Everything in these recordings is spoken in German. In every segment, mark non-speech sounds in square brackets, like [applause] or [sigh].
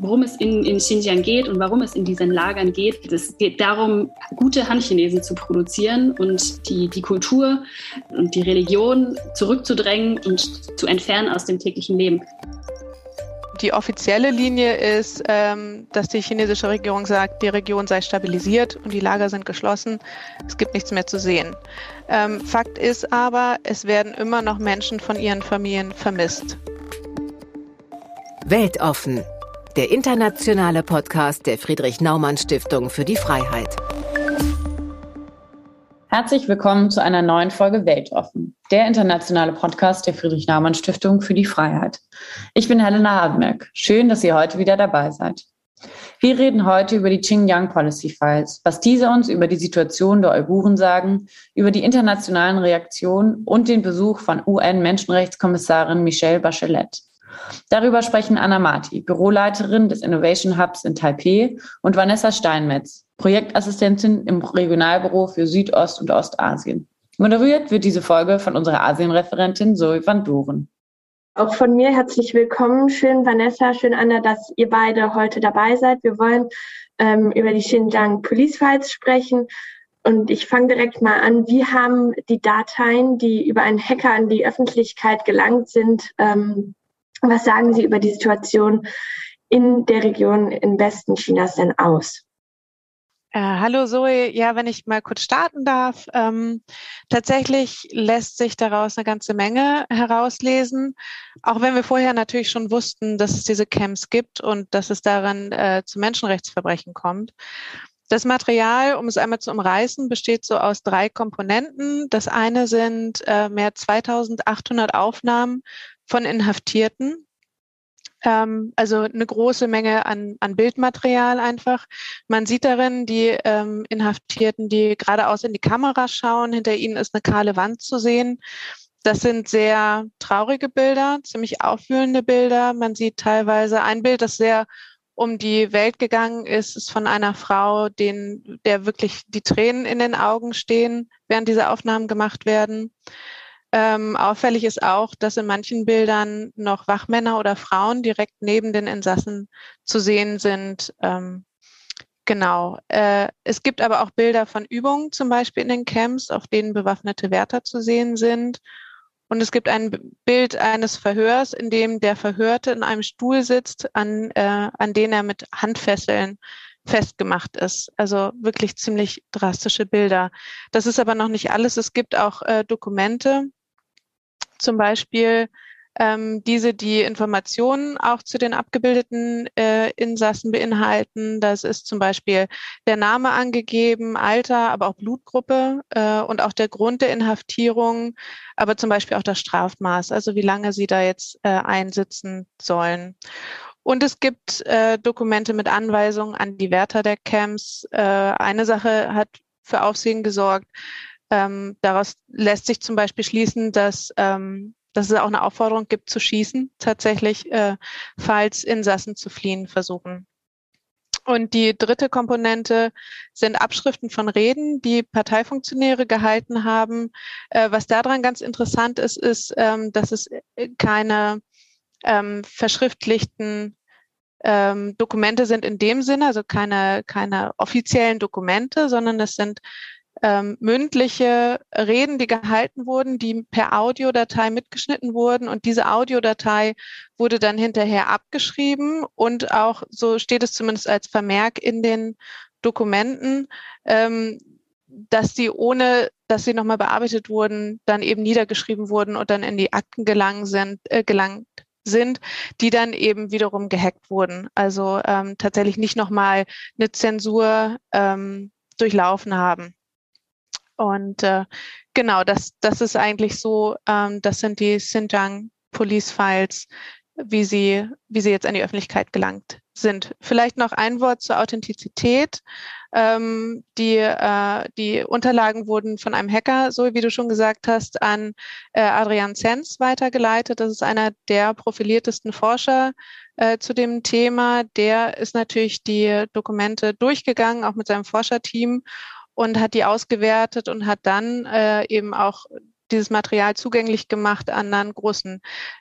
worum es in, in Xinjiang geht und warum es in diesen Lagern geht. Es geht darum, gute Han-Chinesen zu produzieren und die, die Kultur und die Religion zurückzudrängen und zu entfernen aus dem täglichen Leben. Die offizielle Linie ist, ähm, dass die chinesische Regierung sagt, die Region sei stabilisiert und die Lager sind geschlossen. Es gibt nichts mehr zu sehen. Ähm, Fakt ist aber, es werden immer noch Menschen von ihren Familien vermisst. Weltoffen, der internationale Podcast der Friedrich Naumann Stiftung für die Freiheit. Herzlich willkommen zu einer neuen Folge Weltoffen, der internationale Podcast der Friedrich Naumann Stiftung für die Freiheit. Ich bin Helena Habenbeck. Schön, dass ihr heute wieder dabei seid. Wir reden heute über die Xinjiang Policy Files, was diese uns über die Situation der Uiguren sagen, über die internationalen Reaktionen und den Besuch von UN-Menschenrechtskommissarin Michelle Bachelet. Darüber sprechen Anna Marti, Büroleiterin des Innovation Hubs in Taipei, und Vanessa Steinmetz, Projektassistentin im Regionalbüro für Südost- und Ostasien. Moderiert wird diese Folge von unserer Asienreferentin Zoe van Doren. Auch von mir herzlich willkommen. Schön, Vanessa, schön, Anna, dass ihr beide heute dabei seid. Wir wollen ähm, über die Xinjiang Police Files sprechen. Und ich fange direkt mal an. Wie haben die Dateien, die über einen Hacker an die Öffentlichkeit gelangt sind, ähm, was sagen Sie über die Situation in der Region im Westen Chinas denn aus? Äh, hallo Zoe, ja, wenn ich mal kurz starten darf. Ähm, tatsächlich lässt sich daraus eine ganze Menge herauslesen, auch wenn wir vorher natürlich schon wussten, dass es diese Camps gibt und dass es daran äh, zu Menschenrechtsverbrechen kommt. Das Material, um es einmal zu umreißen, besteht so aus drei Komponenten. Das eine sind äh, mehr 2800 Aufnahmen von Inhaftierten. Ähm, also eine große Menge an, an Bildmaterial einfach. Man sieht darin die ähm, Inhaftierten, die geradeaus in die Kamera schauen. Hinter ihnen ist eine kahle Wand zu sehen. Das sind sehr traurige Bilder, ziemlich aufwühlende Bilder. Man sieht teilweise ein Bild, das sehr um die Welt gegangen ist, ist von einer Frau, den, der wirklich die Tränen in den Augen stehen, während diese Aufnahmen gemacht werden. Ähm, auffällig ist auch, dass in manchen Bildern noch Wachmänner oder Frauen direkt neben den Insassen zu sehen sind. Ähm, genau. Äh, es gibt aber auch Bilder von Übungen, zum Beispiel in den Camps, auf denen bewaffnete Wärter zu sehen sind. Und es gibt ein Bild eines Verhörs, in dem der Verhörte in einem Stuhl sitzt, an, äh, an den er mit Handfesseln festgemacht ist. Also wirklich ziemlich drastische Bilder. Das ist aber noch nicht alles. Es gibt auch äh, Dokumente, zum Beispiel ähm, diese, die Informationen auch zu den abgebildeten äh, Insassen beinhalten. Das ist zum Beispiel der Name angegeben, Alter, aber auch Blutgruppe äh, und auch der Grund der Inhaftierung, aber zum Beispiel auch das Strafmaß, also wie lange sie da jetzt äh, einsitzen sollen. Und es gibt äh, Dokumente mit Anweisungen an die Wärter der Camps. Äh, eine Sache hat für Aufsehen gesorgt. Ähm, daraus lässt sich zum Beispiel schließen, dass, ähm, dass es auch eine Aufforderung gibt zu schießen, tatsächlich, äh, falls Insassen zu fliehen versuchen. Und die dritte Komponente sind Abschriften von Reden, die Parteifunktionäre gehalten haben. Äh, was daran ganz interessant ist, ist, ähm, dass es keine ähm, verschriftlichten ähm, Dokumente sind in dem Sinne, also keine, keine offiziellen Dokumente, sondern es sind ähm, mündliche Reden, die gehalten wurden, die per Audiodatei mitgeschnitten wurden. Und diese Audiodatei wurde dann hinterher abgeschrieben und auch, so steht es zumindest als Vermerk in den Dokumenten, ähm, dass sie ohne, dass sie nochmal bearbeitet wurden, dann eben niedergeschrieben wurden und dann in die Akten gelangt sind, äh, gelangt sind, die dann eben wiederum gehackt wurden. Also ähm, tatsächlich nicht nochmal eine Zensur ähm, durchlaufen haben. Und äh, genau, das, das ist eigentlich so, ähm, das sind die Xinjiang Police Files, wie sie, wie sie jetzt an die Öffentlichkeit gelangt sind. Vielleicht noch ein Wort zur Authentizität. Ähm, die, äh, die Unterlagen wurden von einem Hacker, so wie du schon gesagt hast, an äh, Adrian Zenz weitergeleitet. Das ist einer der profiliertesten Forscher äh, zu dem Thema. Der ist natürlich die Dokumente durchgegangen, auch mit seinem Forscherteam und hat die ausgewertet und hat dann äh, eben auch dieses Material zugänglich gemacht anderen großen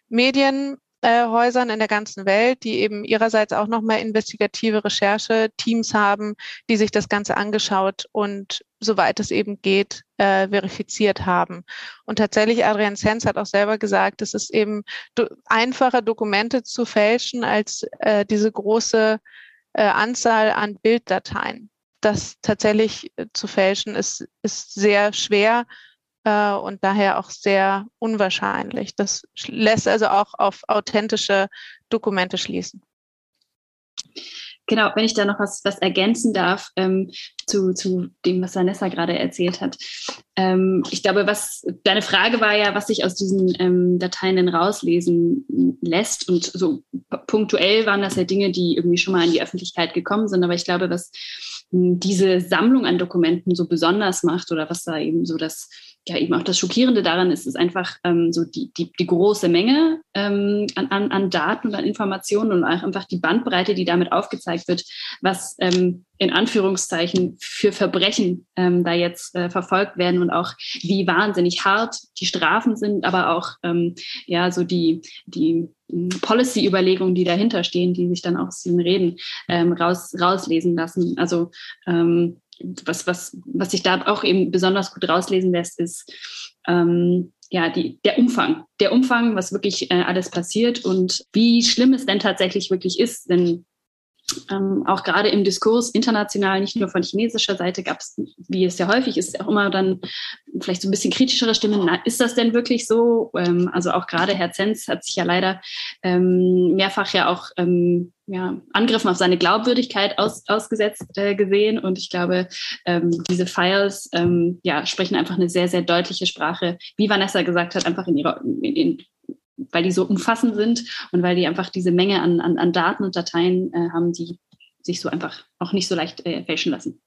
Medien. äh, Häusern in der ganzen Welt, die eben ihrerseits auch nochmal investigative Recherche-Teams haben, die sich das Ganze angeschaut und soweit es eben geht, äh, verifiziert haben. Und tatsächlich, Adrian Sens hat auch selber gesagt, es ist eben do einfacher, Dokumente zu fälschen, als äh, diese große äh, Anzahl an Bilddateien. Das tatsächlich äh, zu fälschen ist, ist sehr schwer äh, und daher auch sehr unwahrscheinlich. Das lässt also auch auf authentische Dokumente schließen. Genau, wenn ich da noch was, was ergänzen darf ähm, zu, zu dem, was Vanessa gerade erzählt hat. Ähm, ich glaube, was deine Frage war ja, was sich aus diesen ähm, Dateien denn rauslesen lässt. Und so punktuell waren das ja Dinge, die irgendwie schon mal in die Öffentlichkeit gekommen sind. Aber ich glaube, was diese Sammlung an Dokumenten so besonders macht oder was da eben so das ja eben auch das Schockierende daran ist, ist einfach ähm, so die, die, die große Menge ähm, an, an, Daten und an Informationen und auch einfach die Bandbreite, die damit aufgezeigt wird, was ähm, in Anführungszeichen für Verbrechen ähm, da jetzt äh, verfolgt werden und auch wie wahnsinnig hart die Strafen sind, aber auch ähm, ja so die, die hm, Policy-Überlegungen, die dahinter stehen, die sich dann auch aus diesen Reden ähm, raus, rauslesen lassen. Also ähm, was, was, was sich da auch eben besonders gut rauslesen lässt, ist ähm, ja die, der Umfang. Der Umfang, was wirklich äh, alles passiert und wie schlimm es denn tatsächlich wirklich ist. Denn ähm, auch gerade im Diskurs international, nicht nur von chinesischer Seite, gab es, wie es ja häufig ist, auch immer dann vielleicht so ein bisschen kritischere Stimmen. Na, ist das denn wirklich so? Ähm, also auch gerade Herr Zenz hat sich ja leider ähm, mehrfach ja auch ähm, ja, Angriffen auf seine Glaubwürdigkeit aus, ausgesetzt äh, gesehen. Und ich glaube, ähm, diese Files ähm, ja, sprechen einfach eine sehr, sehr deutliche Sprache, wie Vanessa gesagt hat, einfach in ihrer, in, in, weil die so umfassend sind und weil die einfach diese Menge an, an, an Daten und Dateien äh, haben, die sich so einfach auch nicht so leicht äh, fälschen lassen.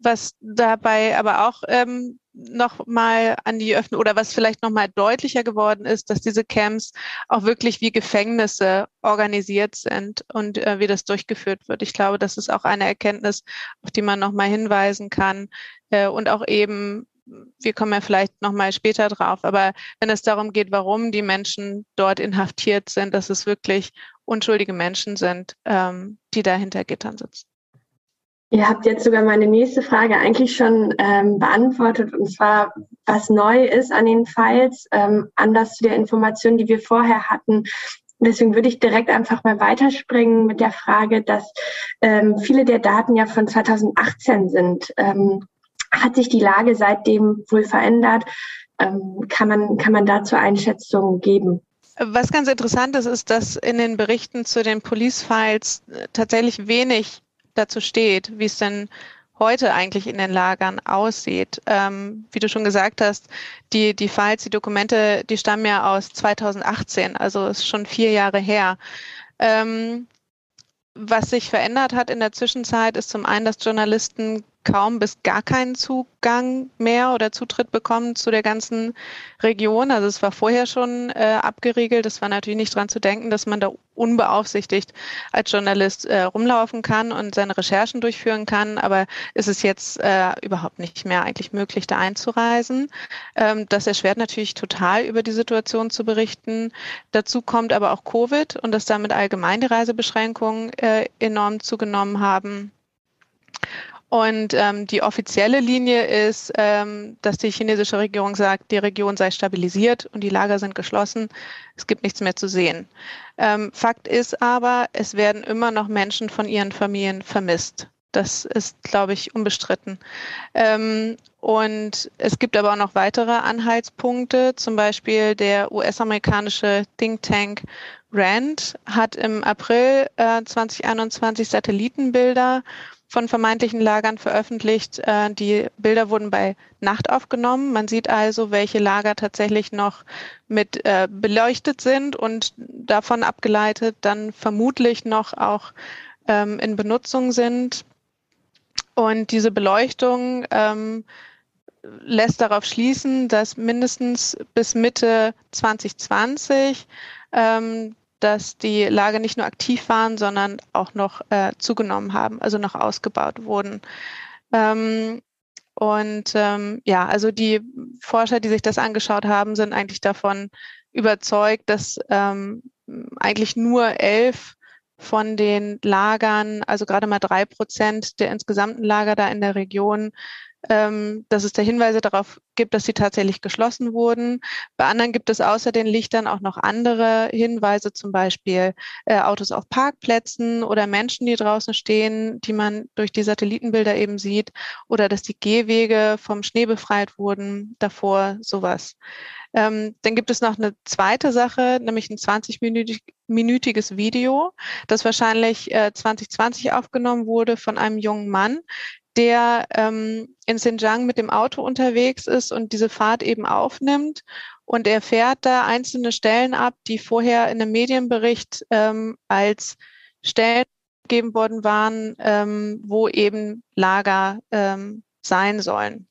Was dabei aber auch ähm, noch mal an die Öffnung oder was vielleicht noch mal deutlicher geworden ist, dass diese Camps auch wirklich wie Gefängnisse organisiert sind und äh, wie das durchgeführt wird. Ich glaube, das ist auch eine Erkenntnis, auf die man noch mal hinweisen kann äh, und auch eben wir kommen ja vielleicht noch mal später drauf, aber wenn es darum geht, warum die Menschen dort inhaftiert sind, dass es wirklich unschuldige Menschen sind, ähm, die da hinter Gittern sitzen. Ihr habt jetzt sogar meine nächste Frage eigentlich schon ähm, beantwortet, und zwar, was neu ist an den Files, ähm, anders zu der Information, die wir vorher hatten. Deswegen würde ich direkt einfach mal weiterspringen mit der Frage, dass ähm, viele der Daten ja von 2018 sind. Ähm, hat sich die Lage seitdem wohl verändert? Ähm, kann, man, kann man dazu Einschätzungen geben? Was ganz interessant ist, ist, dass in den Berichten zu den Police Files äh, tatsächlich wenig dazu steht, wie es denn heute eigentlich in den Lagern aussieht. Ähm, wie du schon gesagt hast, die, die Files, die Dokumente, die stammen ja aus 2018, also ist schon vier Jahre her. Ähm, was sich verändert hat in der Zwischenzeit, ist zum einen, dass Journalisten kaum bis gar keinen Zugang mehr oder Zutritt bekommen zu der ganzen Region. Also es war vorher schon äh, abgeriegelt. Es war natürlich nicht dran zu denken, dass man da unbeaufsichtigt als Journalist äh, rumlaufen kann und seine Recherchen durchführen kann. Aber ist es jetzt äh, überhaupt nicht mehr eigentlich möglich, da einzureisen. Ähm, das erschwert natürlich total über die Situation zu berichten. Dazu kommt aber auch Covid und dass damit allgemein die Reisebeschränkungen äh, enorm zugenommen haben. Und ähm, die offizielle Linie ist, ähm, dass die chinesische Regierung sagt, die Region sei stabilisiert und die Lager sind geschlossen. Es gibt nichts mehr zu sehen. Ähm, Fakt ist aber, es werden immer noch Menschen von ihren Familien vermisst. Das ist, glaube ich, unbestritten. Ähm, und es gibt aber auch noch weitere Anhaltspunkte. Zum Beispiel der US-amerikanische Think Tank RAND hat im April äh, 2021 Satellitenbilder von vermeintlichen Lagern veröffentlicht. Äh, die Bilder wurden bei Nacht aufgenommen. Man sieht also, welche Lager tatsächlich noch mit äh, beleuchtet sind und davon abgeleitet dann vermutlich noch auch ähm, in Benutzung sind. Und diese Beleuchtung ähm, lässt darauf schließen, dass mindestens bis Mitte 2020 ähm, dass die Lager nicht nur aktiv waren, sondern auch noch äh, zugenommen haben, also noch ausgebaut wurden. Ähm, und ähm, ja, also die Forscher, die sich das angeschaut haben, sind eigentlich davon überzeugt, dass ähm, eigentlich nur elf von den Lagern, also gerade mal drei Prozent der insgesamten Lager da in der Region, ähm, dass es da Hinweise darauf gibt, dass sie tatsächlich geschlossen wurden. Bei anderen gibt es außer den Lichtern auch noch andere Hinweise, zum Beispiel äh, Autos auf Parkplätzen oder Menschen, die draußen stehen, die man durch die Satellitenbilder eben sieht, oder dass die Gehwege vom Schnee befreit wurden, davor sowas. Ähm, dann gibt es noch eine zweite Sache, nämlich ein 20-minütiges Video, das wahrscheinlich äh, 2020 aufgenommen wurde von einem jungen Mann, der ähm, in Xinjiang mit dem Auto unterwegs ist und diese Fahrt eben aufnimmt. Und er fährt da einzelne Stellen ab, die vorher in einem Medienbericht ähm, als Stellen gegeben worden waren, ähm, wo eben Lager ähm, sein sollen.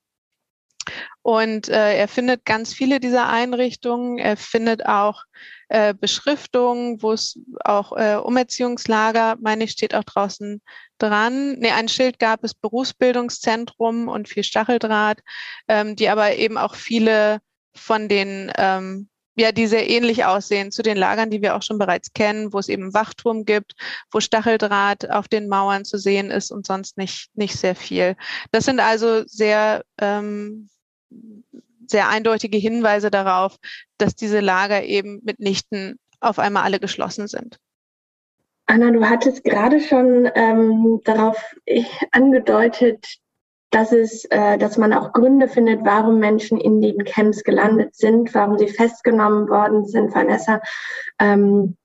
Und äh, er findet ganz viele dieser Einrichtungen. Er findet auch äh, Beschriftungen, wo es auch äh, Umerziehungslager, meine ich, steht auch draußen dran. Nee, ein Schild gab es Berufsbildungszentrum und viel Stacheldraht, ähm, die aber eben auch viele von den ähm, ja, die sehr ähnlich aussehen zu den Lagern, die wir auch schon bereits kennen, wo es eben Wachturm gibt, wo Stacheldraht auf den Mauern zu sehen ist und sonst nicht, nicht sehr viel. Das sind also sehr ähm, sehr eindeutige Hinweise darauf, dass diese Lager eben mitnichten auf einmal alle geschlossen sind. Anna, du hattest gerade schon ähm, darauf angedeutet, dass es, äh, dass man auch Gründe findet, warum Menschen in den Camps gelandet sind, warum sie festgenommen worden sind. Vanessa, ähm,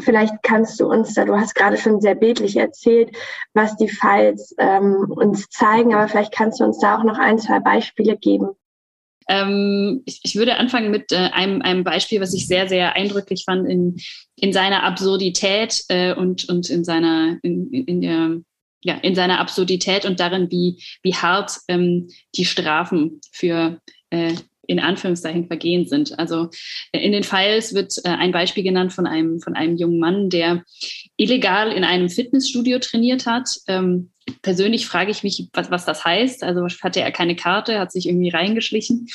vielleicht kannst du uns da, du hast gerade schon sehr bildlich erzählt, was die Files ähm, uns zeigen, aber vielleicht kannst du uns da auch noch ein, zwei Beispiele geben. Ähm, ich, ich, würde anfangen mit äh, einem, einem Beispiel, was ich sehr, sehr eindrücklich fand in, in seiner Absurdität äh, und, und in seiner, in, in der, ja, in seiner Absurdität und darin, wie, wie hart ähm, die Strafen für äh, in Anführungszeichen Vergehen sind. Also äh, in den Files wird äh, ein Beispiel genannt von einem, von einem jungen Mann, der illegal in einem Fitnessstudio trainiert hat. Ähm, persönlich frage ich mich, was, was das heißt. Also hatte er keine Karte, hat sich irgendwie reingeschlichen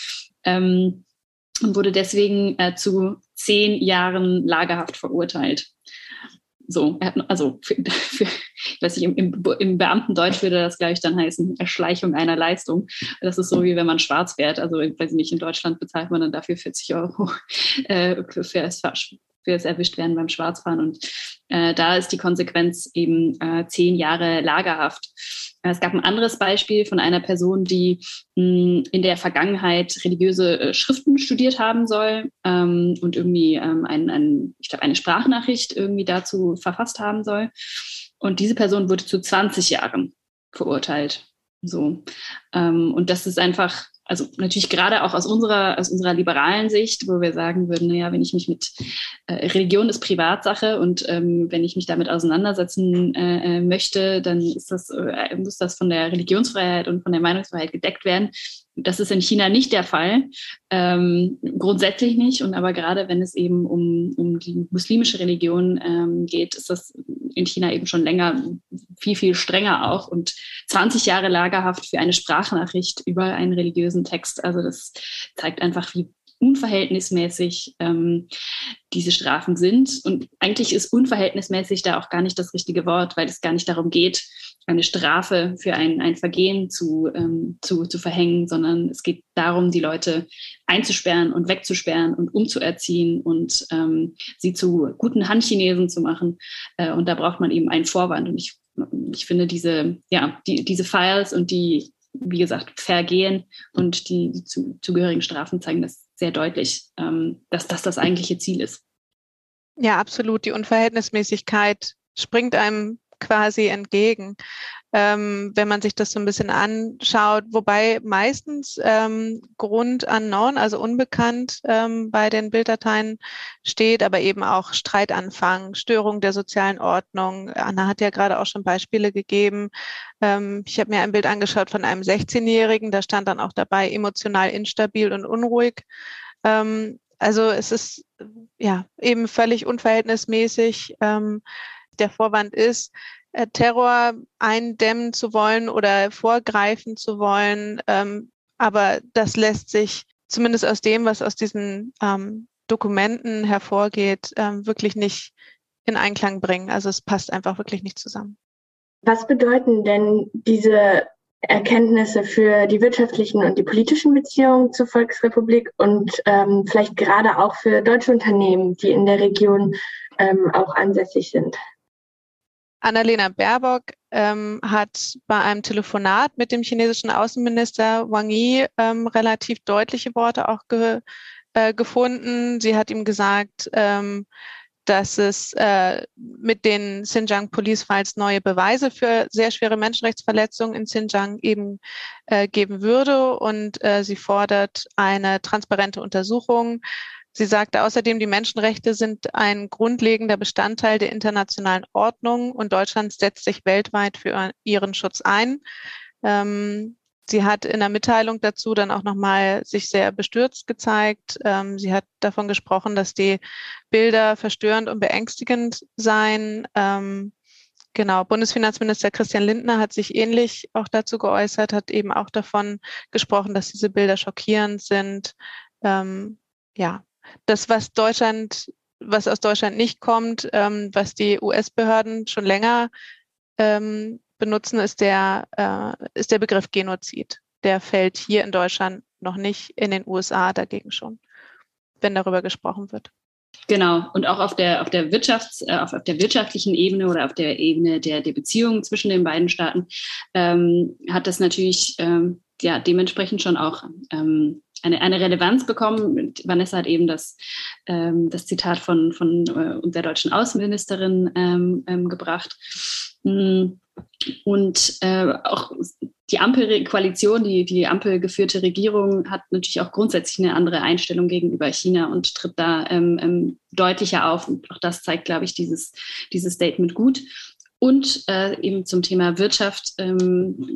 ähm, und wurde deswegen äh, zu zehn Jahren Lagerhaft verurteilt. So, also für, [laughs] für, ich weiß nicht, im, im, im Beamtendeutsch würde das, glaube ich, dann heißen, Erschleichung einer Leistung. Das ist so, wie wenn man schwarz fährt. Also, ich weiß nicht, in Deutschland bezahlt man dann dafür 40 Euro [laughs] äh, für, für, das, für das Erwischtwerden beim Schwarzfahren. Und äh, da ist die Konsequenz eben äh, zehn Jahre Lagerhaft. Äh, es gab ein anderes Beispiel von einer Person, die hm, in der Vergangenheit religiöse äh, Schriften studiert haben soll ähm, und irgendwie ähm, ein, ein, ich glaube, eine Sprachnachricht irgendwie dazu verfasst haben soll. Und diese Person wurde zu 20 Jahren verurteilt. So. Ähm, und das ist einfach also natürlich gerade auch aus unserer, aus unserer liberalen Sicht, wo wir sagen würden, naja, wenn ich mich mit äh, Religion ist Privatsache und ähm, wenn ich mich damit auseinandersetzen äh, äh, möchte, dann ist das, äh, muss das von der Religionsfreiheit und von der Meinungsfreiheit gedeckt werden. Das ist in China nicht der Fall, ähm, grundsätzlich nicht. Und aber gerade wenn es eben um, um die muslimische Religion ähm, geht, ist das in China eben schon länger viel, viel strenger auch. Und 20 Jahre Lagerhaft für eine Sprachnachricht über einen religiösen Text. Also das zeigt einfach, wie unverhältnismäßig ähm, diese Strafen sind. Und eigentlich ist unverhältnismäßig da auch gar nicht das richtige Wort, weil es gar nicht darum geht, eine Strafe für ein, ein Vergehen zu, ähm, zu, zu verhängen, sondern es geht darum, die Leute einzusperren und wegzusperren und umzuerziehen und ähm, sie zu guten Handchinesen zu machen. Äh, und da braucht man eben einen Vorwand. Und ich, ich finde diese, ja, die, diese Files und die, wie gesagt, Vergehen und die, die zu, zugehörigen Strafen zeigen das sehr deutlich, ähm, dass das das eigentliche Ziel ist. Ja, absolut. Die Unverhältnismäßigkeit springt einem quasi entgegen, ähm, wenn man sich das so ein bisschen anschaut. Wobei meistens ähm, Grund unknown, also unbekannt ähm, bei den Bilddateien steht, aber eben auch Streitanfang, Störung der sozialen Ordnung. Anna hat ja gerade auch schon Beispiele gegeben. Ähm, ich habe mir ein Bild angeschaut von einem 16-Jährigen, da stand dann auch dabei emotional instabil und unruhig. Ähm, also es ist ja eben völlig unverhältnismäßig. Ähm, der Vorwand ist, äh, Terror eindämmen zu wollen oder vorgreifen zu wollen. Ähm, aber das lässt sich zumindest aus dem, was aus diesen ähm, Dokumenten hervorgeht, ähm, wirklich nicht in Einklang bringen. Also es passt einfach wirklich nicht zusammen. Was bedeuten denn diese Erkenntnisse für die wirtschaftlichen und die politischen Beziehungen zur Volksrepublik und ähm, vielleicht gerade auch für deutsche Unternehmen, die in der Region ähm, auch ansässig sind? Annalena Baerbock ähm, hat bei einem Telefonat mit dem chinesischen Außenminister Wang Yi ähm, relativ deutliche Worte auch ge, äh, gefunden. Sie hat ihm gesagt, ähm, dass es äh, mit den Xinjiang Police Files neue Beweise für sehr schwere Menschenrechtsverletzungen in Xinjiang eben äh, geben würde und äh, sie fordert eine transparente Untersuchung. Sie sagte außerdem, die Menschenrechte sind ein grundlegender Bestandteil der internationalen Ordnung und Deutschland setzt sich weltweit für ihren Schutz ein. Ähm, Sie hat in der Mitteilung dazu dann auch nochmal sich sehr bestürzt gezeigt. Ähm, sie hat davon gesprochen, dass die Bilder verstörend und beängstigend seien. Ähm, genau, Bundesfinanzminister Christian Lindner hat sich ähnlich auch dazu geäußert, hat eben auch davon gesprochen, dass diese Bilder schockierend sind. Ähm, ja, das, was Deutschland, was aus Deutschland nicht kommt, ähm, was die US-Behörden schon länger ähm, benutzen, ist der, äh, ist der Begriff Genozid. Der fällt hier in Deutschland noch nicht, in den USA dagegen schon, wenn darüber gesprochen wird. Genau, und auch auf der, auf der Wirtschafts-, äh, auf, auf der wirtschaftlichen Ebene oder auf der Ebene der, der Beziehungen zwischen den beiden Staaten ähm, hat das natürlich ähm, ja, dementsprechend schon auch ähm, eine, eine Relevanz bekommen. Vanessa hat eben das, ähm, das Zitat von, von äh, der deutschen Außenministerin ähm, ähm, gebracht. Mm, und äh, auch die Ampelkoalition, die, die Ampel geführte Regierung hat natürlich auch grundsätzlich eine andere Einstellung gegenüber China und tritt da ähm, ähm, deutlicher auf. Und auch das zeigt, glaube ich, dieses, dieses Statement gut. Und äh, eben zum Thema Wirtschaft ähm,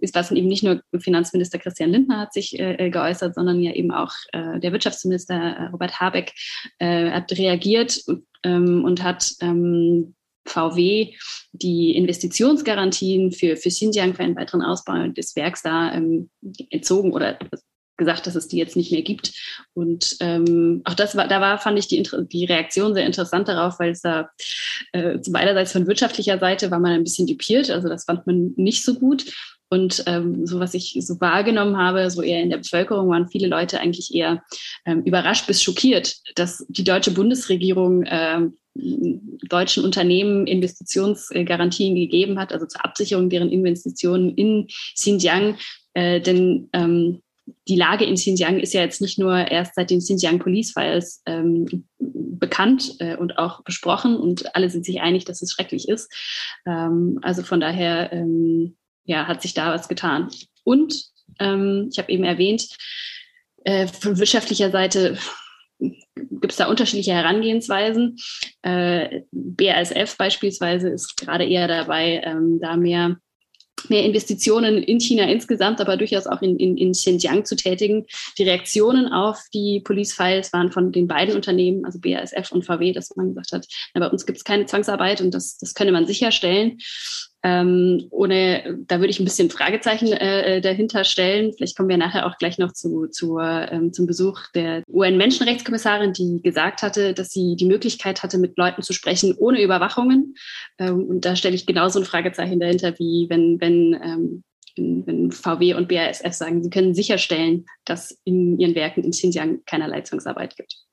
ist das eben nicht nur Finanzminister Christian Lindner hat sich äh, äh, geäußert, sondern ja eben auch äh, der Wirtschaftsminister äh, Robert Habeck äh, hat reagiert ähm, und hat ähm, VW die Investitionsgarantien für, für Xinjiang für einen weiteren Ausbau des Werks da ähm, entzogen oder gesagt, dass es die jetzt nicht mehr gibt. Und ähm, auch das war, da war, fand ich die, die Reaktion sehr interessant darauf, weil es da äh, beiderseits von wirtschaftlicher Seite war man ein bisschen dupiert, also das fand man nicht so gut. Und ähm, so was ich so wahrgenommen habe, so eher in der Bevölkerung waren viele Leute eigentlich eher ähm, überrascht bis schockiert, dass die deutsche Bundesregierung ähm, deutschen Unternehmen Investitionsgarantien gegeben hat, also zur Absicherung deren Investitionen in Xinjiang. Äh, denn ähm, die Lage in Xinjiang ist ja jetzt nicht nur erst seit den Xinjiang Police Files ähm, bekannt äh, und auch besprochen und alle sind sich einig, dass es schrecklich ist. Ähm, also von daher ähm, ja, hat sich da was getan. Und ähm, ich habe eben erwähnt, äh, von wirtschaftlicher Seite gibt es da unterschiedliche Herangehensweisen. Äh, BASF beispielsweise ist gerade eher dabei, ähm, da mehr mehr Investitionen in China insgesamt, aber durchaus auch in, in, in Xinjiang zu tätigen. Die Reaktionen auf die Police Files waren von den beiden Unternehmen, also BASF und VW, dass man gesagt hat, na, bei uns gibt es keine Zwangsarbeit und das, das könne man sicherstellen. Ähm, ohne, da würde ich ein bisschen Fragezeichen äh, dahinter stellen. Vielleicht kommen wir nachher auch gleich noch zu, zu ähm, zum Besuch der UN-Menschenrechtskommissarin, die gesagt hatte, dass sie die Möglichkeit hatte, mit Leuten zu sprechen ohne Überwachungen. Ähm, und da stelle ich genauso ein Fragezeichen dahinter, wie wenn, wenn ähm, wenn VW und BASF sagen, sie können sicherstellen, dass in ihren Werken in Xinjiang keinerlei Zwangsarbeit gibt.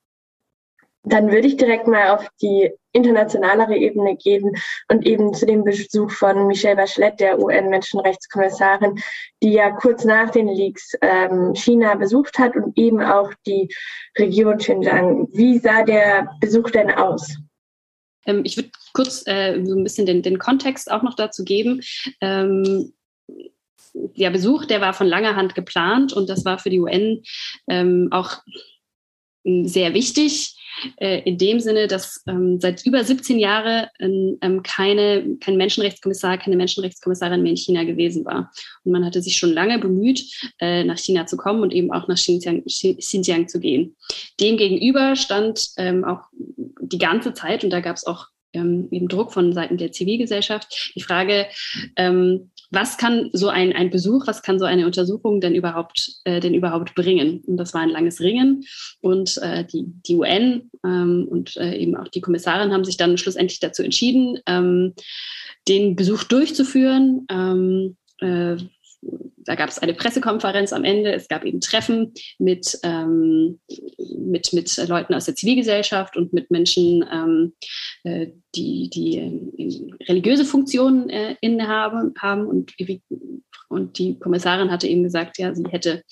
Dann würde ich direkt mal auf die internationalere Ebene gehen und eben zu dem Besuch von Michelle Bachelet, der UN-Menschenrechtskommissarin, die ja kurz nach den Leaks ähm, China besucht hat und eben auch die Region Xinjiang. Wie sah der Besuch denn aus? Ähm, ich würde kurz äh, so ein bisschen den, den Kontext auch noch dazu geben. Ähm, der Besuch, der war von langer Hand geplant und das war für die UN ähm, auch sehr wichtig äh, in dem Sinne, dass ähm, seit über 17 Jahren ähm, keine, kein Menschenrechtskommissar, keine Menschenrechtskommissarin mehr in China gewesen war. Und man hatte sich schon lange bemüht, äh, nach China zu kommen und eben auch nach Xinjiang, Xinjiang zu gehen. Demgegenüber stand ähm, auch die ganze Zeit, und da gab es auch ähm, eben Druck von Seiten der Zivilgesellschaft, die Frage, ähm, was kann so ein, ein Besuch, was kann so eine Untersuchung denn überhaupt, äh, denn überhaupt bringen? Und das war ein langes Ringen. Und äh, die, die UN ähm, und äh, eben auch die Kommissarin haben sich dann schlussendlich dazu entschieden, ähm, den Besuch durchzuführen. Ähm, äh, da gab es eine Pressekonferenz am Ende, es gab eben Treffen mit, ähm, mit, mit Leuten aus der Zivilgesellschaft und mit Menschen, ähm, äh, die, die äh, religiöse Funktionen äh, innehaben haben. Und, und die Kommissarin hatte eben gesagt, ja, sie hätte,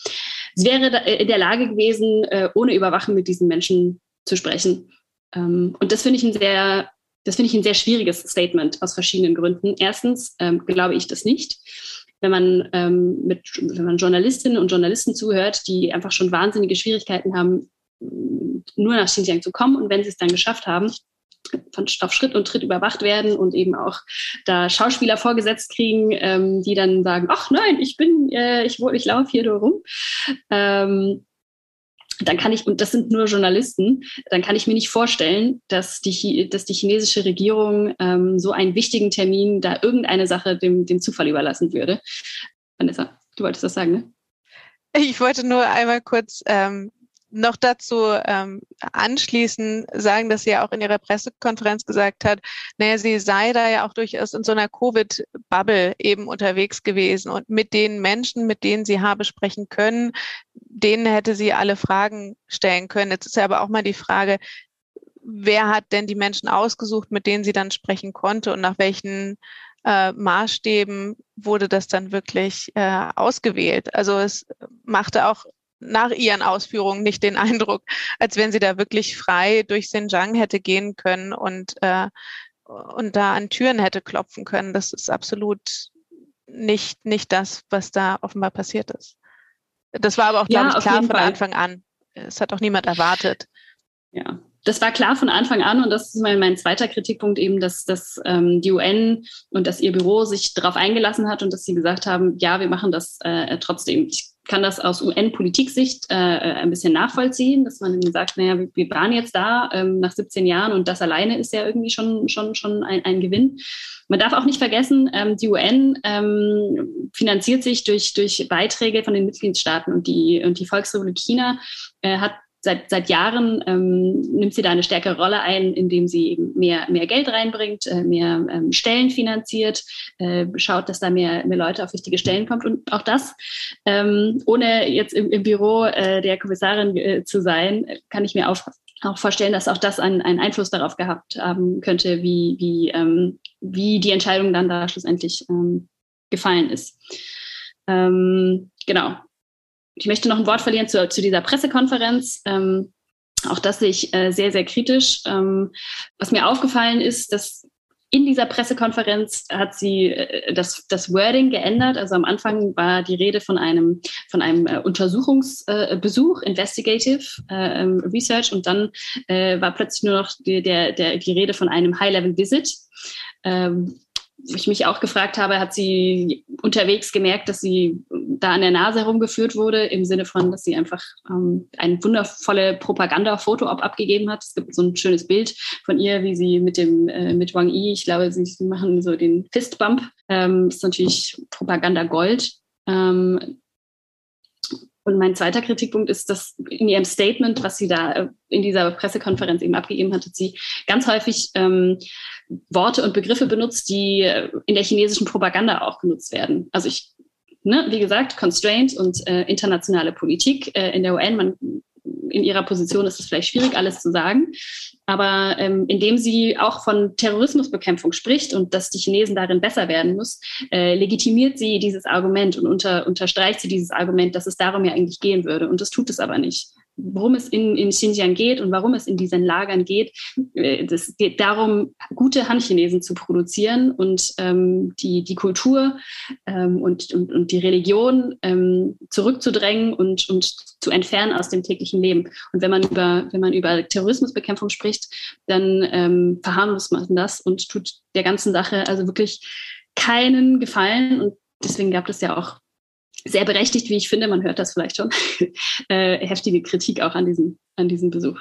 sie wäre in der Lage gewesen, äh, ohne Überwachen mit diesen Menschen zu sprechen. Ähm, und das finde ich ein sehr das finde ich ein sehr schwieriges Statement aus verschiedenen Gründen. Erstens ähm, glaube ich das nicht wenn man ähm, mit, wenn man Journalistinnen und Journalisten zuhört, die einfach schon wahnsinnige Schwierigkeiten haben, nur nach Xinjiang zu kommen und wenn sie es dann geschafft haben, von, auf Schritt und Tritt überwacht werden und eben auch da Schauspieler vorgesetzt kriegen, ähm, die dann sagen, ach nein, ich bin, äh, ich, ich laufe hier nur rum. Ähm, dann kann ich, und das sind nur Journalisten, dann kann ich mir nicht vorstellen, dass die, dass die chinesische Regierung ähm, so einen wichtigen Termin da irgendeine Sache dem, dem Zufall überlassen würde. Vanessa, du wolltest das sagen, ne? Ich wollte nur einmal kurz ähm, noch dazu ähm, anschließen, sagen, dass sie ja auch in ihrer Pressekonferenz gesagt hat, naja, sie sei da ja auch durchaus in so einer Covid-Bubble eben unterwegs gewesen und mit den Menschen, mit denen sie habe sprechen können, denen hätte sie alle Fragen stellen können. Jetzt ist ja aber auch mal die Frage, wer hat denn die Menschen ausgesucht, mit denen sie dann sprechen konnte und nach welchen äh, Maßstäben wurde das dann wirklich äh, ausgewählt. Also es machte auch nach ihren Ausführungen nicht den Eindruck, als wenn sie da wirklich frei durch Xinjiang hätte gehen können und, äh, und da an Türen hätte klopfen können. Das ist absolut nicht, nicht das, was da offenbar passiert ist. Das war aber auch, glaube ja, ich, klar von Fall. Anfang an. Es hat auch niemand erwartet. Ja, das war klar von Anfang an und das ist mein, mein zweiter Kritikpunkt eben, dass, dass ähm, die UN und dass ihr Büro sich darauf eingelassen hat und dass sie gesagt haben, ja, wir machen das äh, trotzdem. Ich kann das aus UN-Politiksicht äh, ein bisschen nachvollziehen, dass man sagt, naja, wir, wir waren jetzt da ähm, nach 17 Jahren und das alleine ist ja irgendwie schon, schon, schon ein, ein Gewinn. Man darf auch nicht vergessen, ähm, die UN ähm, finanziert sich durch, durch Beiträge von den Mitgliedstaaten und die, und die Volksrepublik China äh, hat seit, seit Jahren ähm, nimmt sie da eine stärkere Rolle ein, indem sie eben mehr, mehr Geld reinbringt, äh, mehr ähm, Stellen finanziert, äh, schaut, dass da mehr, mehr Leute auf wichtige Stellen kommt. Und auch das, ähm, ohne jetzt im, im Büro äh, der Kommissarin äh, zu sein, kann ich mir auch, auch vorstellen, dass auch das einen, einen Einfluss darauf gehabt haben könnte, wie, wie, ähm, wie die Entscheidung dann da schlussendlich ähm, gefallen ist. Ähm, genau ich möchte noch ein Wort verlieren zu, zu dieser Pressekonferenz. Ähm, auch das sehe ich äh, sehr, sehr kritisch. Ähm, was mir aufgefallen ist, dass in dieser Pressekonferenz hat sie äh, das, das Wording geändert. Also am Anfang war die Rede von einem, von einem äh, Untersuchungsbesuch, äh, Investigative äh, ähm, Research, und dann äh, war plötzlich nur noch die, der, der, die Rede von einem High-Level-Visit. Ähm, ich mich auch gefragt habe, hat sie unterwegs gemerkt, dass sie da an der Nase herumgeführt wurde, im Sinne von, dass sie einfach ähm, ein wundervolle Propagandafoto ab abgegeben hat. Es gibt so ein schönes Bild von ihr, wie sie mit dem äh, mit Wang Yi, ich glaube, sie machen so den Fistbump. Ähm, ist natürlich Propaganda Gold. Ähm, und mein zweiter Kritikpunkt ist, dass in ihrem Statement, was sie da äh, in dieser Pressekonferenz eben abgegeben hat, hat sie ganz häufig ähm, Worte und Begriffe benutzt, die äh, in der chinesischen Propaganda auch genutzt werden. Also ich, ne, wie gesagt, Constraint und äh, internationale Politik äh, in der UN, man in ihrer Position ist es vielleicht schwierig, alles zu sagen. Aber ähm, indem sie auch von Terrorismusbekämpfung spricht und dass die Chinesen darin besser werden muss, äh, legitimiert sie dieses Argument und unter, unterstreicht sie dieses Argument, dass es darum ja eigentlich gehen würde. Und das tut es aber nicht worum es in, in Xinjiang geht und warum es in diesen Lagern geht. Es äh, geht darum, gute Han-Chinesen zu produzieren und ähm, die, die Kultur ähm, und, und, und die Religion ähm, zurückzudrängen und, und zu entfernen aus dem täglichen Leben. Und wenn man über, wenn man über Terrorismusbekämpfung spricht, dann ähm, verharmlost man das und tut der ganzen Sache also wirklich keinen Gefallen. Und deswegen gab es ja auch sehr berechtigt, wie ich finde, man hört das vielleicht schon, [laughs] äh, heftige Kritik auch an diesem, an diesem Besuch.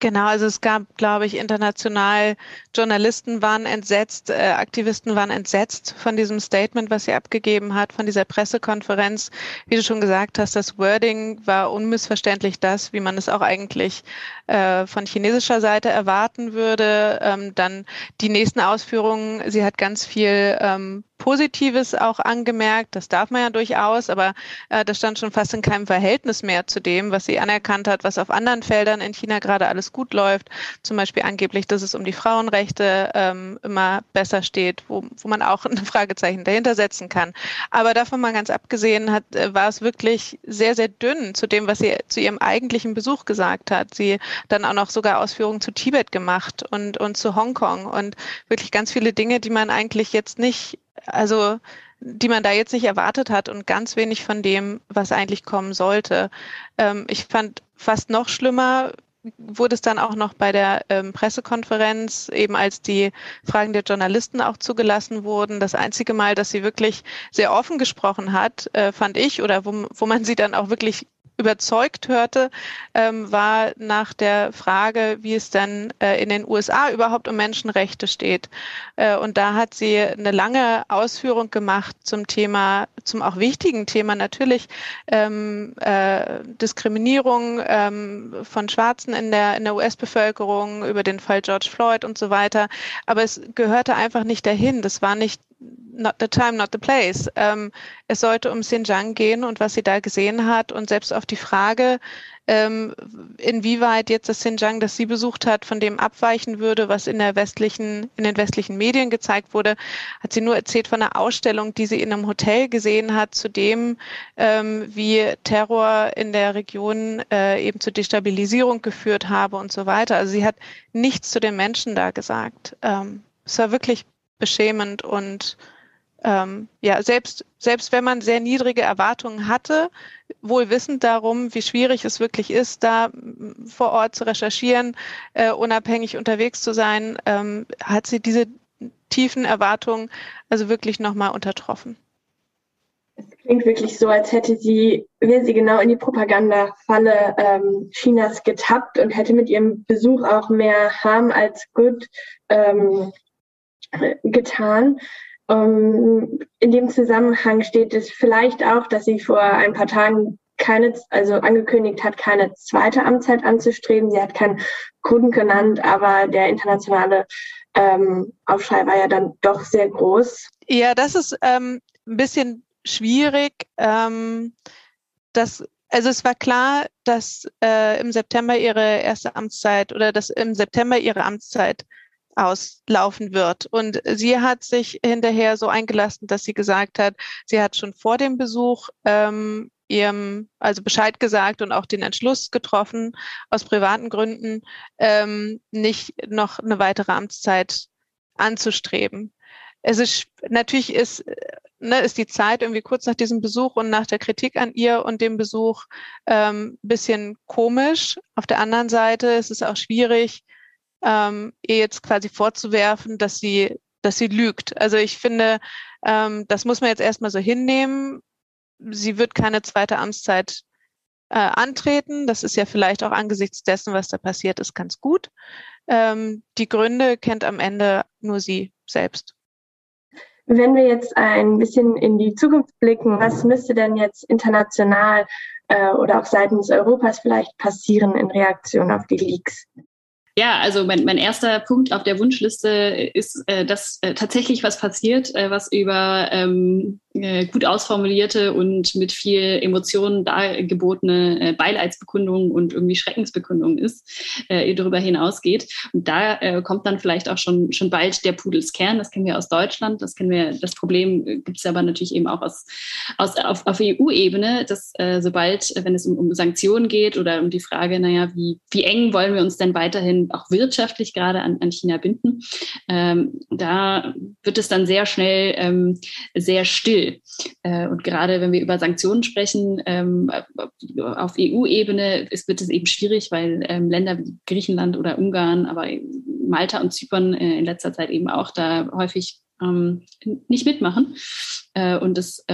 Genau, also es gab, glaube ich, international Journalisten waren entsetzt, äh, Aktivisten waren entsetzt von diesem Statement, was sie abgegeben hat, von dieser Pressekonferenz. Wie du schon gesagt hast, das Wording war unmissverständlich das, wie man es auch eigentlich äh, von chinesischer Seite erwarten würde. Ähm, dann die nächsten Ausführungen, sie hat ganz viel ähm, Positives auch angemerkt, das darf man ja durchaus, aber äh, das stand schon fast in keinem Verhältnis mehr zu dem, was sie anerkannt hat, was auf anderen Feldern in China gerade alles gut läuft. Zum Beispiel angeblich, dass es um die Frauenrechte ähm, immer besser steht, wo, wo man auch ein Fragezeichen dahinter setzen kann. Aber davon mal ganz abgesehen hat, äh, war es wirklich sehr, sehr dünn zu dem, was sie zu ihrem eigentlichen Besuch gesagt hat. Sie dann auch noch sogar Ausführungen zu Tibet gemacht und, und zu Hongkong und wirklich ganz viele Dinge, die man eigentlich jetzt nicht also die man da jetzt nicht erwartet hat und ganz wenig von dem, was eigentlich kommen sollte. Ähm, ich fand fast noch schlimmer, wurde es dann auch noch bei der ähm, Pressekonferenz, eben als die Fragen der Journalisten auch zugelassen wurden. Das einzige Mal, dass sie wirklich sehr offen gesprochen hat, äh, fand ich, oder wo, wo man sie dann auch wirklich überzeugt hörte, ähm, war nach der Frage, wie es dann äh, in den USA überhaupt um Menschenrechte steht. Äh, und da hat sie eine lange Ausführung gemacht zum Thema, zum auch wichtigen Thema natürlich ähm, äh, Diskriminierung ähm, von Schwarzen in der, in der US-Bevölkerung über den Fall George Floyd und so weiter. Aber es gehörte einfach nicht dahin. Das war nicht not the time, not the place. Ähm, es sollte um Xinjiang gehen und was sie da gesehen hat und selbst auf die Frage, ähm, inwieweit jetzt das Xinjiang, das sie besucht hat, von dem abweichen würde, was in der westlichen, in den westlichen Medien gezeigt wurde, hat sie nur erzählt von einer Ausstellung, die sie in einem Hotel gesehen hat, zu dem, ähm, wie Terror in der Region äh, eben zur Destabilisierung geführt habe und so weiter. Also sie hat nichts zu den Menschen da gesagt. Ähm, es war wirklich beschämend und ähm, ja, selbst, selbst wenn man sehr niedrige Erwartungen hatte, wohl wissend darum, wie schwierig es wirklich ist, da vor Ort zu recherchieren, äh, unabhängig unterwegs zu sein, ähm, hat sie diese tiefen Erwartungen also wirklich nochmal untertroffen. Es klingt wirklich so, als hätte sie, wäre sie genau in die Propagandafalle ähm, Chinas getappt und hätte mit ihrem Besuch auch mehr Harm als Good ähm, getan. Um, ähm, in dem Zusammenhang steht es vielleicht auch, dass sie vor ein paar Tagen keine, also angekündigt hat, keine zweite Amtszeit anzustreben. Sie hat keinen Grund genannt, aber der internationale ähm, Aufschrei war ja dann doch sehr groß. Ja, das ist ähm, ein bisschen schwierig. Ähm, das, also es war klar, dass äh, im September ihre erste Amtszeit oder dass im September ihre Amtszeit auslaufen wird. Und sie hat sich hinterher so eingelassen, dass sie gesagt hat, sie hat schon vor dem Besuch ähm, ihrem, also Bescheid gesagt und auch den Entschluss getroffen, aus privaten Gründen ähm, nicht noch eine weitere Amtszeit anzustreben. Es ist natürlich ist ne, ist die Zeit irgendwie kurz nach diesem Besuch und nach der Kritik an ihr und dem Besuch ähm, bisschen komisch. Auf der anderen Seite ist es auch schwierig, ähm, ihr jetzt quasi vorzuwerfen, dass sie, dass sie lügt. Also ich finde, ähm, das muss man jetzt erstmal so hinnehmen. Sie wird keine zweite Amtszeit äh, antreten. Das ist ja vielleicht auch angesichts dessen, was da passiert ist, ganz gut. Ähm, die Gründe kennt am Ende nur sie selbst. Wenn wir jetzt ein bisschen in die Zukunft blicken, was müsste denn jetzt international äh, oder auch seitens Europas vielleicht passieren in Reaktion auf die Leaks? Ja, also mein, mein erster Punkt auf der Wunschliste ist, äh, dass äh, tatsächlich was passiert, äh, was über ähm, äh, gut ausformulierte und mit viel Emotionen dargebotene äh, Beileidsbekundungen und irgendwie Schreckensbekundungen ist, äh, darüber hinausgeht. Und da äh, kommt dann vielleicht auch schon, schon bald der Pudelskern. Das kennen wir aus Deutschland. Das kennen wir, das Problem äh, gibt es aber natürlich eben auch aus, aus, auf, auf EU-Ebene, dass äh, sobald, wenn es um, um Sanktionen geht oder um die Frage, naja, wie, wie eng wollen wir uns denn weiterhin auch wirtschaftlich gerade an, an China binden, ähm, da wird es dann sehr schnell ähm, sehr still äh, und gerade wenn wir über Sanktionen sprechen, ähm, auf EU-Ebene wird es eben schwierig, weil ähm, Länder wie Griechenland oder Ungarn, aber Malta und Zypern äh, in letzter Zeit eben auch da häufig ähm, nicht mitmachen äh, und es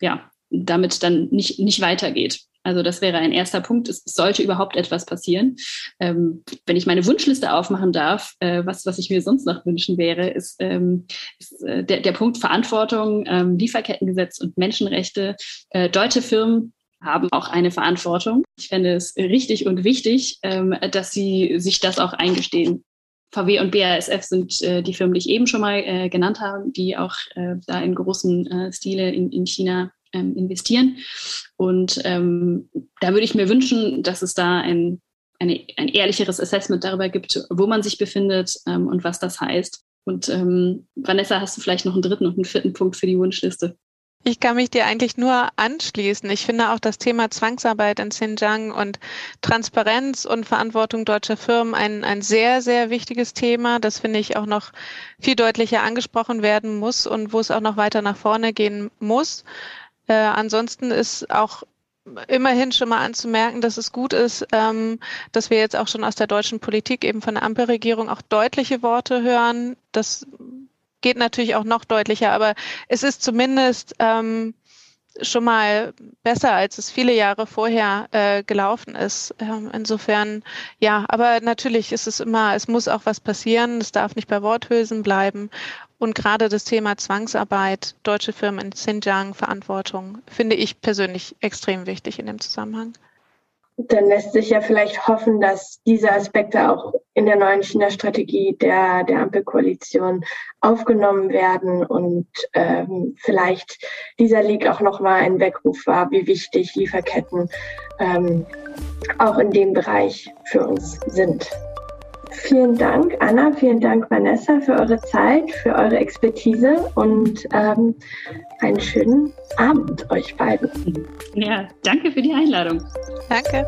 ja damit dann nicht, nicht weitergeht. Also das wäre ein erster Punkt. Es sollte überhaupt etwas passieren. Ähm, wenn ich meine Wunschliste aufmachen darf, äh, was, was ich mir sonst noch wünschen wäre, ist, ähm, ist äh, der, der Punkt Verantwortung, ähm, Lieferkettengesetz und Menschenrechte. Äh, deutsche Firmen haben auch eine Verantwortung. Ich fände es richtig und wichtig, ähm, dass sie sich das auch eingestehen. VW und BASF sind äh, die Firmen, die ich eben schon mal äh, genannt habe, die auch äh, da in großen äh, Stile in, in China ähm, investieren. Und ähm, da würde ich mir wünschen, dass es da ein, eine, ein ehrlicheres Assessment darüber gibt, wo man sich befindet ähm, und was das heißt. Und ähm, Vanessa, hast du vielleicht noch einen dritten und einen vierten Punkt für die Wunschliste? Ich kann mich dir eigentlich nur anschließen. Ich finde auch das Thema Zwangsarbeit in Xinjiang und Transparenz und Verantwortung deutscher Firmen ein, ein sehr, sehr wichtiges Thema. Das finde ich auch noch viel deutlicher angesprochen werden muss und wo es auch noch weiter nach vorne gehen muss. Äh, ansonsten ist auch immerhin schon mal anzumerken, dass es gut ist, ähm, dass wir jetzt auch schon aus der deutschen Politik eben von der Ampelregierung auch deutliche Worte hören. Das geht natürlich auch noch deutlicher, aber es ist zumindest ähm, schon mal besser, als es viele Jahre vorher äh, gelaufen ist. Ähm, insofern, ja, aber natürlich ist es immer, es muss auch was passieren, es darf nicht bei Worthülsen bleiben. Und gerade das Thema Zwangsarbeit, deutsche Firmen in Xinjiang, Verantwortung, finde ich persönlich extrem wichtig in dem Zusammenhang dann lässt sich ja vielleicht hoffen, dass diese Aspekte auch in der neuen China-Strategie der, der Ampelkoalition aufgenommen werden und ähm, vielleicht dieser Leak auch nochmal ein Weckruf war, wie wichtig Lieferketten ähm, auch in dem Bereich für uns sind. Vielen Dank, Anna, vielen Dank, Vanessa, für eure Zeit, für eure Expertise und ähm, einen schönen Abend euch beiden. Ja, danke für die Einladung. Danke.